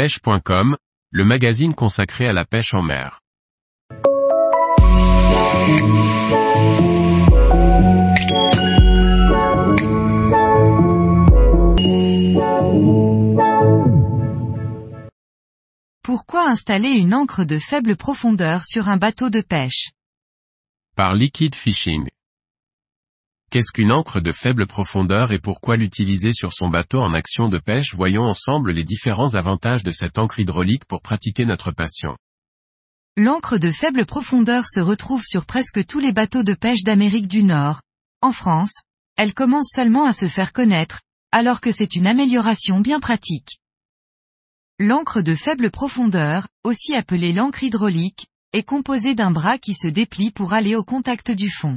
pêche.com, le magazine consacré à la pêche en mer. Pourquoi installer une encre de faible profondeur sur un bateau de pêche? Par Liquid Fishing. Qu'est-ce qu'une encre de faible profondeur et pourquoi l'utiliser sur son bateau en action de pêche? Voyons ensemble les différents avantages de cette encre hydraulique pour pratiquer notre passion. L'encre de faible profondeur se retrouve sur presque tous les bateaux de pêche d'Amérique du Nord. En France, elle commence seulement à se faire connaître, alors que c'est une amélioration bien pratique. L'encre de faible profondeur, aussi appelée l'encre hydraulique, est composée d'un bras qui se déplie pour aller au contact du fond.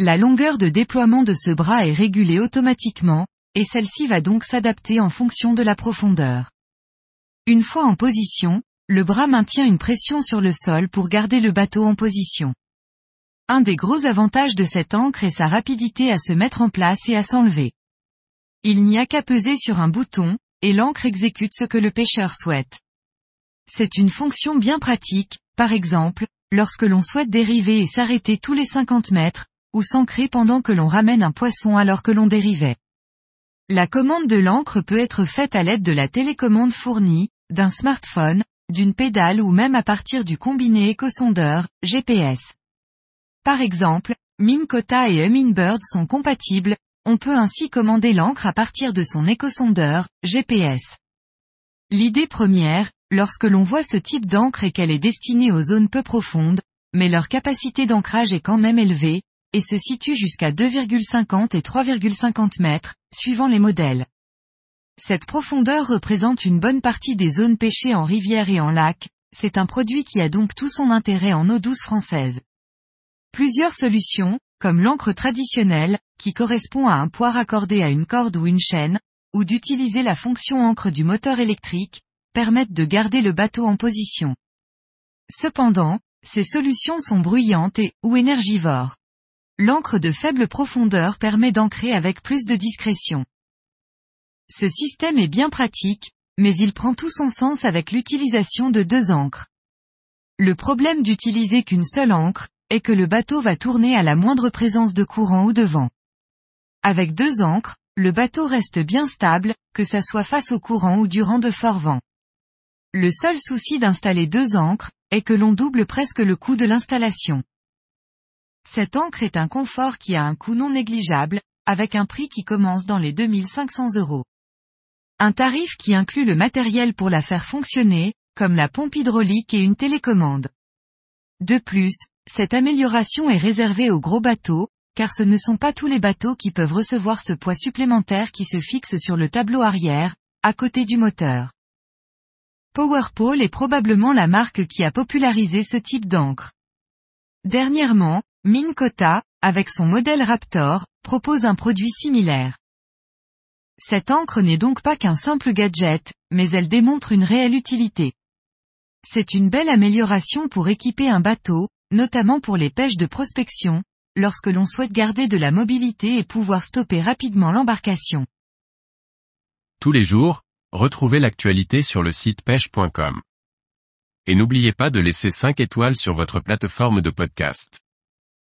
La longueur de déploiement de ce bras est régulée automatiquement, et celle-ci va donc s'adapter en fonction de la profondeur. Une fois en position, le bras maintient une pression sur le sol pour garder le bateau en position. Un des gros avantages de cette encre est sa rapidité à se mettre en place et à s'enlever. Il n'y a qu'à peser sur un bouton, et l'encre exécute ce que le pêcheur souhaite. C'est une fonction bien pratique, par exemple, lorsque l'on souhaite dériver et s'arrêter tous les 50 mètres, ou s'ancrer pendant que l'on ramène un poisson alors que l'on dérivait. La commande de l'encre peut être faite à l'aide de la télécommande fournie, d'un smartphone, d'une pédale ou même à partir du combiné éco-sondeur, GPS. Par exemple, Minkota et Humminbird sont compatibles, on peut ainsi commander l'encre à partir de son éco-sondeur, GPS. L'idée première, lorsque l'on voit ce type d'encre est qu'elle est destinée aux zones peu profondes, mais leur capacité d'ancrage est quand même élevée, et se situe jusqu'à 2,50 et 3,50 mètres, suivant les modèles. Cette profondeur représente une bonne partie des zones pêchées en rivière et en lac, c'est un produit qui a donc tout son intérêt en eau douce française. Plusieurs solutions, comme l'encre traditionnelle, qui correspond à un poids raccordé à une corde ou une chaîne, ou d'utiliser la fonction encre du moteur électrique, permettent de garder le bateau en position. Cependant, ces solutions sont bruyantes et, ou énergivores. L'encre de faible profondeur permet d'ancrer avec plus de discrétion. Ce système est bien pratique, mais il prend tout son sens avec l'utilisation de deux encres. Le problème d'utiliser qu'une seule encre, est que le bateau va tourner à la moindre présence de courant ou de vent. Avec deux encres, le bateau reste bien stable, que ça soit face au courant ou durant de forts vents. Le seul souci d'installer deux encres, est que l'on double presque le coût de l'installation. Cette encre est un confort qui a un coût non négligeable, avec un prix qui commence dans les 2500 euros. Un tarif qui inclut le matériel pour la faire fonctionner, comme la pompe hydraulique et une télécommande. De plus, cette amélioration est réservée aux gros bateaux, car ce ne sont pas tous les bateaux qui peuvent recevoir ce poids supplémentaire qui se fixe sur le tableau arrière, à côté du moteur. PowerPole est probablement la marque qui a popularisé ce type d'encre. Dernièrement, Minkota, avec son modèle Raptor, propose un produit similaire. Cette encre n'est donc pas qu'un simple gadget, mais elle démontre une réelle utilité. C'est une belle amélioration pour équiper un bateau, notamment pour les pêches de prospection, lorsque l'on souhaite garder de la mobilité et pouvoir stopper rapidement l'embarcation. Tous les jours, retrouvez l'actualité sur le site pêche.com. Et n'oubliez pas de laisser 5 étoiles sur votre plateforme de podcast.